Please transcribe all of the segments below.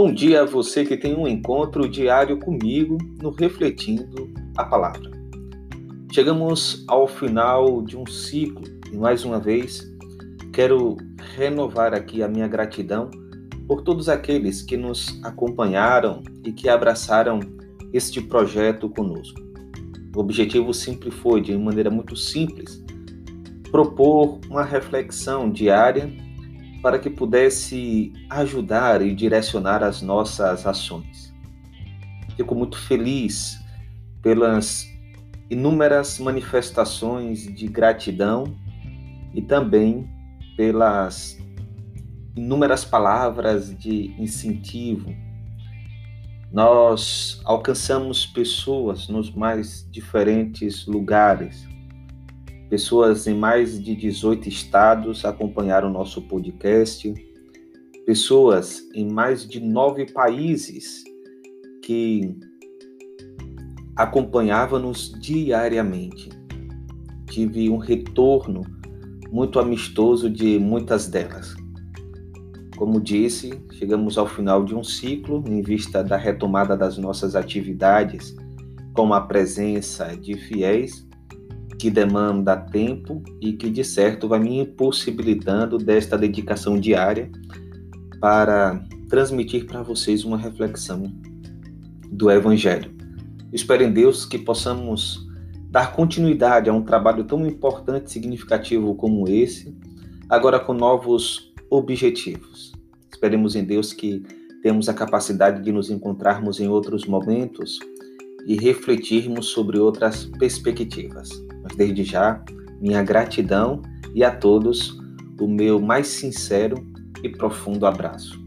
Bom dia a você que tem um encontro diário comigo no Refletindo a Palavra. Chegamos ao final de um ciclo e mais uma vez quero renovar aqui a minha gratidão por todos aqueles que nos acompanharam e que abraçaram este projeto conosco. O objetivo sempre foi, de maneira muito simples, propor uma reflexão diária para que pudesse ajudar e direcionar as nossas ações. Fico muito feliz pelas inúmeras manifestações de gratidão e também pelas inúmeras palavras de incentivo. Nós alcançamos pessoas nos mais diferentes lugares, Pessoas em mais de 18 estados acompanharam nosso podcast. Pessoas em mais de nove países que acompanhavam-nos diariamente. Tive um retorno muito amistoso de muitas delas. Como disse, chegamos ao final de um ciclo em vista da retomada das nossas atividades com a presença de fiéis que demanda tempo e que, de certo, vai me impossibilitando desta dedicação diária para transmitir para vocês uma reflexão do Evangelho. Espero em Deus que possamos dar continuidade a um trabalho tão importante e significativo como esse, agora com novos objetivos. Esperemos em Deus que temos a capacidade de nos encontrarmos em outros momentos e refletirmos sobre outras perspectivas. Mas desde já, minha gratidão e a todos o meu mais sincero e profundo abraço.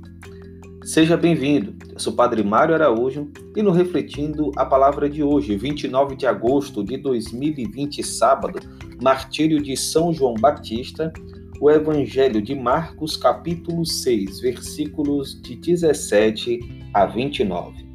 Seja bem-vindo. Eu sou o Padre Mário Araújo e no Refletindo a palavra de hoje, 29 de agosto de 2020, sábado, martírio de São João Batista, o Evangelho de Marcos, capítulo 6, versículos de 17 a 29.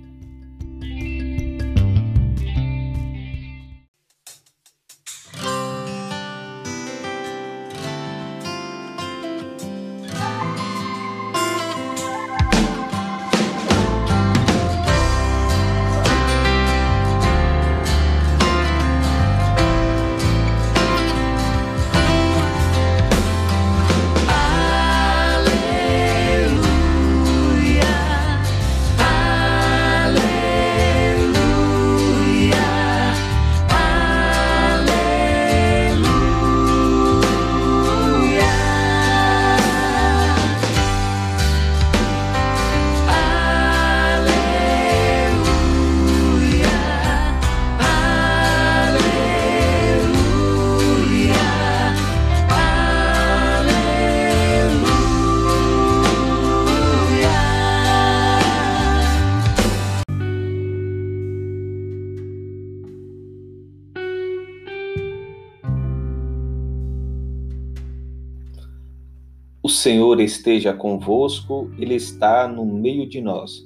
Senhor esteja convosco, Ele está no meio de nós.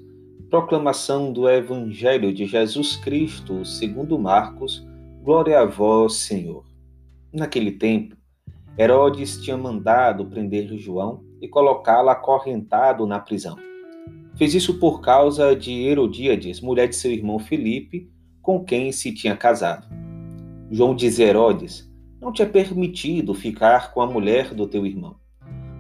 Proclamação do Evangelho de Jesus Cristo, segundo Marcos. Glória a vós, Senhor. Naquele tempo, Herodes tinha mandado prender João e colocá-lo acorrentado na prisão. Fez isso por causa de Herodíades, mulher de seu irmão Filipe, com quem se tinha casado. João diz a Herodes: Não te é permitido ficar com a mulher do teu irmão.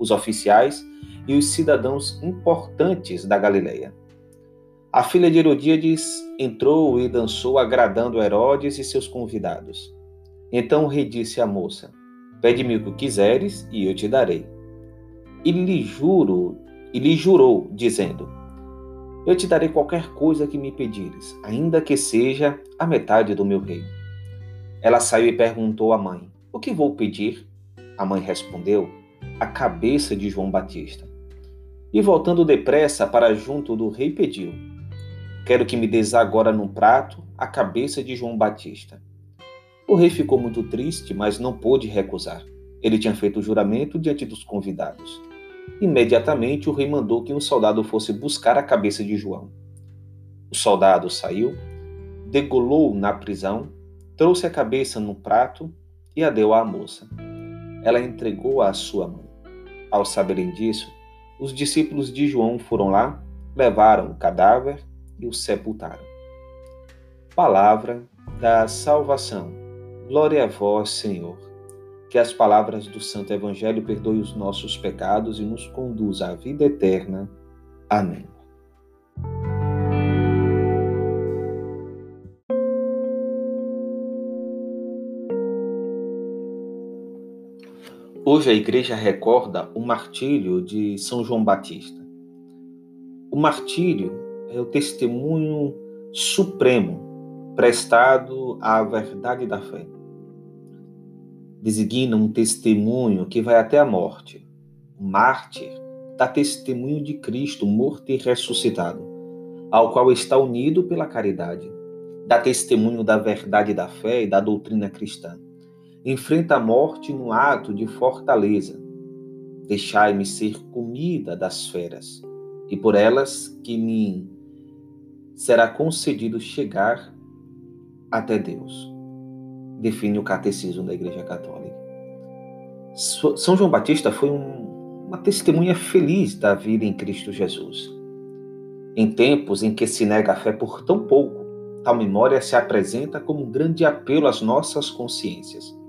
os oficiais e os cidadãos importantes da Galileia. A filha de Herodíades entrou e dançou, agradando Herodes e seus convidados. Então o rei disse à moça: Pede-me o que quiseres e eu te darei. E lhe juro, e lhe jurou, dizendo: Eu te darei qualquer coisa que me pedires, ainda que seja a metade do meu reino. Ela saiu e perguntou à mãe: O que vou pedir? A mãe respondeu: A cabeça de João Batista. E voltando depressa para junto do rei, pediu: Quero que me des agora num prato a cabeça de João Batista. O rei ficou muito triste, mas não pôde recusar. Ele tinha feito o juramento diante dos convidados. Imediatamente o rei mandou que um soldado fosse buscar a cabeça de João. O soldado saiu, degolou na prisão, trouxe a cabeça num prato e a deu à moça. Ela entregou-a à sua mãe. Ao saberem disso, os discípulos de João foram lá, levaram o cadáver e o sepultaram. Palavra da salvação. Glória a vós, Senhor. Que as palavras do Santo Evangelho perdoem os nossos pecados e nos conduza à vida eterna. Amém. Hoje a igreja recorda o martírio de São João Batista. O martírio é o testemunho supremo prestado à verdade da fé. Designa um testemunho que vai até a morte. O mártir dá testemunho de Cristo morto e ressuscitado, ao qual está unido pela caridade. Dá testemunho da verdade da fé e da doutrina cristã enfrenta a morte no ato de fortaleza. Deixai-me ser comida das feras, e por elas que me será concedido chegar até Deus. Define o catecismo da Igreja Católica. São João Batista foi um, uma testemunha feliz da vida em Cristo Jesus. Em tempos em que se nega a fé por tão pouco, tal memória se apresenta como um grande apelo às nossas consciências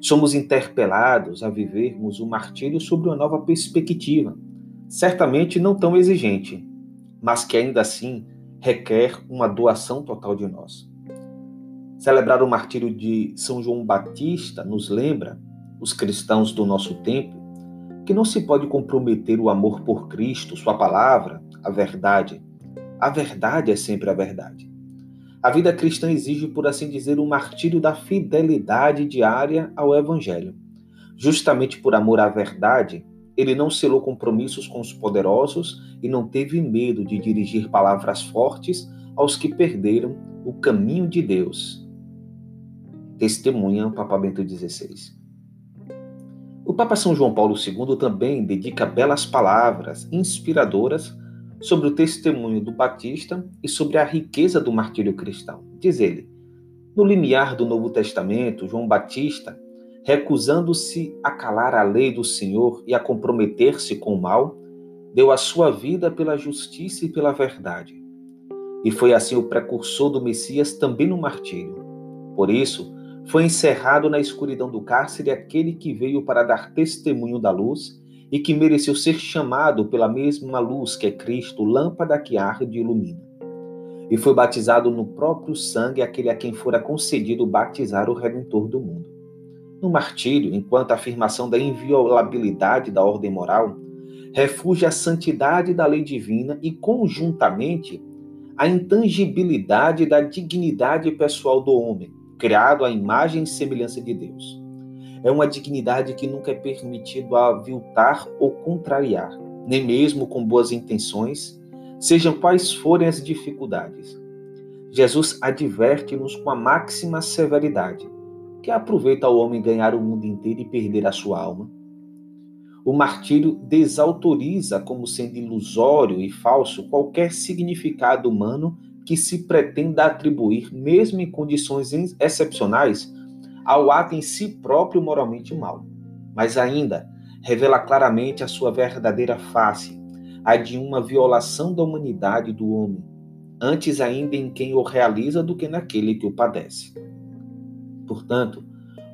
Somos interpelados a vivermos o martírio sobre uma nova perspectiva, certamente não tão exigente, mas que ainda assim requer uma doação total de nós. Celebrar o martírio de São João Batista nos lembra, os cristãos do nosso tempo, que não se pode comprometer o amor por Cristo, Sua palavra, a verdade. A verdade é sempre a verdade. A vida cristã exige, por assim dizer, o um martírio da fidelidade diária ao Evangelho. Justamente por amor à verdade, ele não selou compromissos com os poderosos e não teve medo de dirigir palavras fortes aos que perderam o caminho de Deus. Testemunha o Papa Bento XVI. O Papa São João Paulo II também dedica belas palavras inspiradoras sobre o testemunho do Batista e sobre a riqueza do martírio cristão. Diz ele: No limiar do Novo Testamento, João Batista, recusando-se a calar a lei do Senhor e a comprometer-se com o mal, deu a sua vida pela justiça e pela verdade. E foi assim o precursor do Messias também no martírio. Por isso, foi encerrado na escuridão do cárcere aquele que veio para dar testemunho da luz e que mereceu ser chamado pela mesma luz que é Cristo, lâmpada que arde e ilumina. E foi batizado no próprio sangue aquele a quem fora concedido batizar o Redentor do mundo. No martírio, enquanto a afirmação da inviolabilidade da ordem moral, refugia a santidade da lei divina e, conjuntamente, a intangibilidade da dignidade pessoal do homem, criado à imagem e semelhança de Deus. É uma dignidade que nunca é permitido aviltar ou contrariar, nem mesmo com boas intenções, sejam quais forem as dificuldades. Jesus adverte-nos com a máxima severidade, que aproveita ao homem ganhar o mundo inteiro e perder a sua alma. O martírio desautoriza como sendo ilusório e falso qualquer significado humano que se pretenda atribuir, mesmo em condições excepcionais, ao ato em si próprio moralmente mal, mas ainda revela claramente a sua verdadeira face, a de uma violação da humanidade do homem, antes ainda em quem o realiza do que naquele que o padece. Portanto,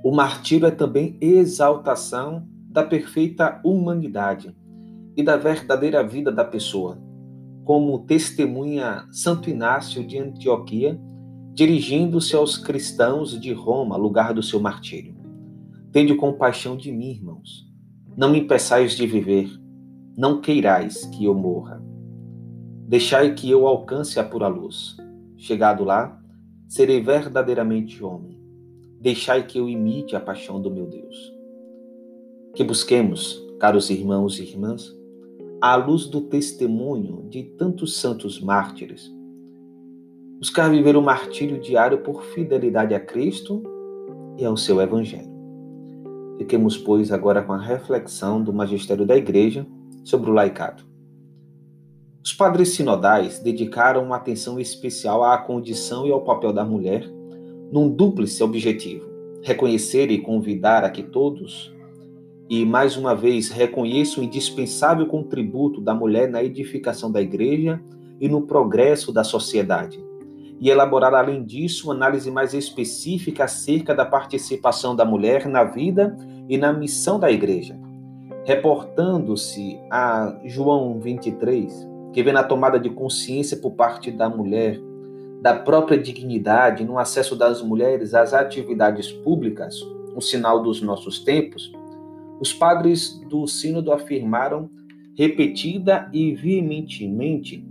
o martírio é também exaltação da perfeita humanidade e da verdadeira vida da pessoa, como testemunha Santo Inácio de Antioquia dirigindo-se aos cristãos de Roma, lugar do seu martírio. Tende compaixão de mim, irmãos. Não me impeçais de viver, não queirais que eu morra. Deixai que eu alcance a pura luz. Chegado lá, serei verdadeiramente homem. Deixai que eu imite a paixão do meu Deus. Que busquemos, caros irmãos e irmãs, à luz do testemunho de tantos santos mártires, buscar viver o martírio diário por fidelidade a Cristo e ao seu Evangelho. Fiquemos, pois, agora com a reflexão do magistério da Igreja sobre o laicado. Os padres sinodais dedicaram uma atenção especial à condição e ao papel da mulher num dúplice objetivo: reconhecer e convidar a que todos, e mais uma vez reconheçam o indispensável contributo da mulher na edificação da igreja e no progresso da sociedade, e elaborar, além disso, uma análise mais específica acerca da participação da mulher na vida e na missão da igreja. Reportando-se a João 23, que vê na tomada de consciência por parte da mulher da própria dignidade no acesso das mulheres às atividades públicas, um sinal dos nossos tempos, os padres do Sínodo afirmaram repetida e veementemente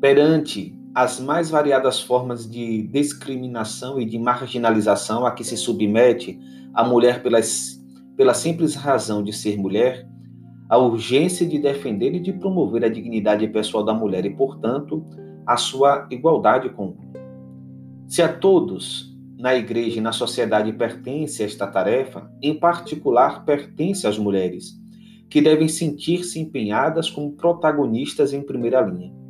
perante as mais variadas formas de discriminação e de marginalização a que se submete a mulher pelas, pela simples razão de ser mulher, a urgência de defender e de promover a dignidade pessoal da mulher e, portanto, a sua igualdade com o Se a todos na igreja e na sociedade pertence esta tarefa, em particular pertence às mulheres, que devem sentir-se empenhadas como protagonistas em primeira linha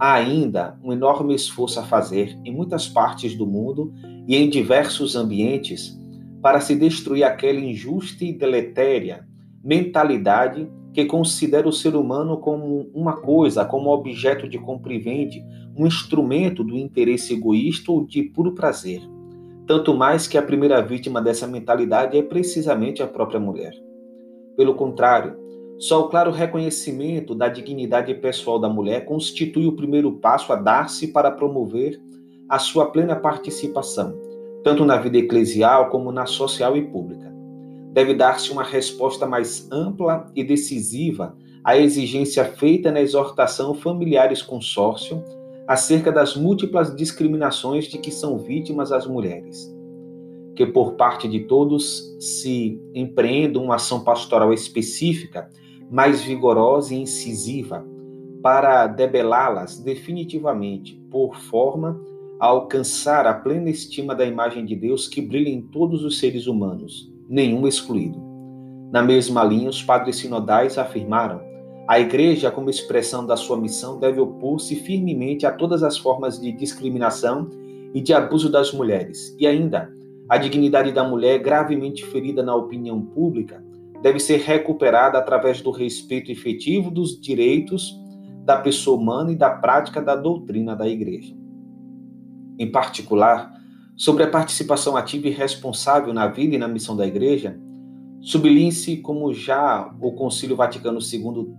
há ainda um enorme esforço a fazer em muitas partes do mundo e em diversos ambientes para se destruir aquela injusta e deletéria mentalidade que considera o ser humano como uma coisa, como objeto de compra e vende, um instrumento do interesse egoísta ou de puro prazer. Tanto mais que a primeira vítima dessa mentalidade é precisamente a própria mulher. Pelo contrário, só o claro reconhecimento da dignidade pessoal da mulher constitui o primeiro passo a dar-se para promover a sua plena participação, tanto na vida eclesial como na social e pública. Deve dar-se uma resposta mais ampla e decisiva à exigência feita na exortação Familiares Consórcio acerca das múltiplas discriminações de que são vítimas as mulheres. Que por parte de todos se empreenda uma ação pastoral específica mais vigorosa e incisiva para debelá-las definitivamente, por forma a alcançar a plena estima da imagem de Deus que brilha em todos os seres humanos, nenhum excluído. Na mesma linha, os padres sinodais afirmaram: a Igreja, como expressão da sua missão, deve opor-se firmemente a todas as formas de discriminação e de abuso das mulheres, e ainda a dignidade da mulher gravemente ferida na opinião pública deve ser recuperada através do respeito efetivo dos direitos da pessoa humana e da prática da doutrina da Igreja. Em particular, sobre a participação ativa e responsável na vida e na missão da Igreja, sublinhe-se como já o Concílio Vaticano II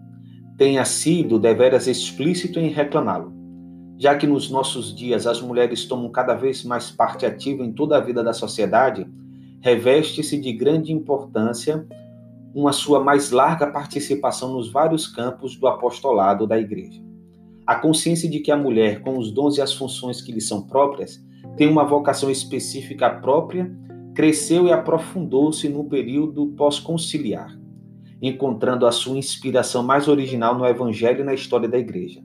tenha sido deveras explícito em reclamá-lo, já que nos nossos dias as mulheres tomam cada vez mais parte ativa em toda a vida da sociedade, reveste-se de grande importância uma sua mais larga participação nos vários campos do apostolado da Igreja. A consciência de que a mulher, com os dons e as funções que lhe são próprias, tem uma vocação específica própria, cresceu e aprofundou-se no período pós-conciliar, encontrando a sua inspiração mais original no Evangelho e na história da Igreja.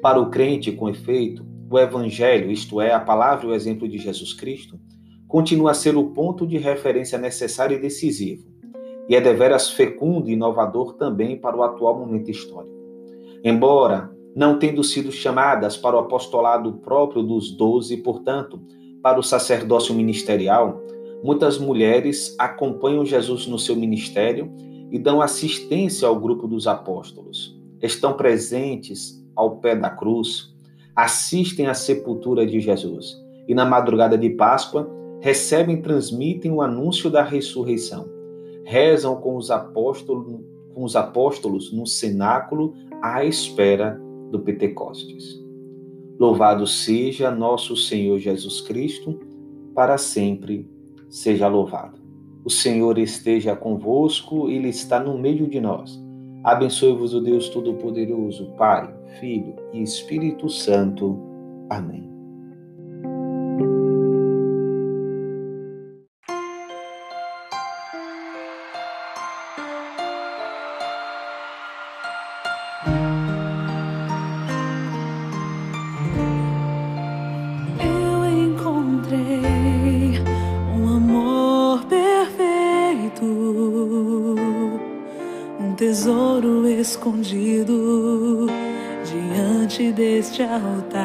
Para o crente, com efeito, o Evangelho, isto é, a palavra e o exemplo de Jesus Cristo, continua a ser o ponto de referência necessário e decisivo e é deveras fecundo e inovador também para o atual momento histórico. Embora não tendo sido chamadas para o apostolado próprio dos doze, portanto, para o sacerdócio ministerial, muitas mulheres acompanham Jesus no seu ministério e dão assistência ao grupo dos apóstolos. Estão presentes ao pé da cruz, assistem à sepultura de Jesus e na madrugada de Páscoa recebem e transmitem o anúncio da ressurreição rezam com os apóstolos, com os apóstolos no cenáculo à espera do Pentecostes. Louvado seja nosso Senhor Jesus Cristo, para sempre seja louvado. O Senhor esteja convosco, Ele está no meio de nós. Abençoe-vos o Deus Todo-Poderoso, Pai, Filho e Espírito Santo. Amém. escondido diante deste altar.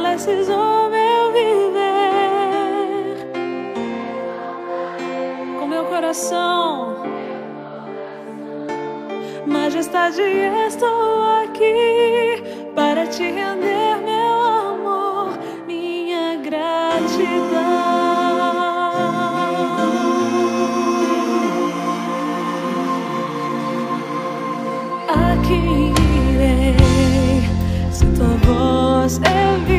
precisou oh, meu viver com meu coração, Majestade, estou aqui para te render meu amor, minha gratidão. Aqui irei se tua voz é viva.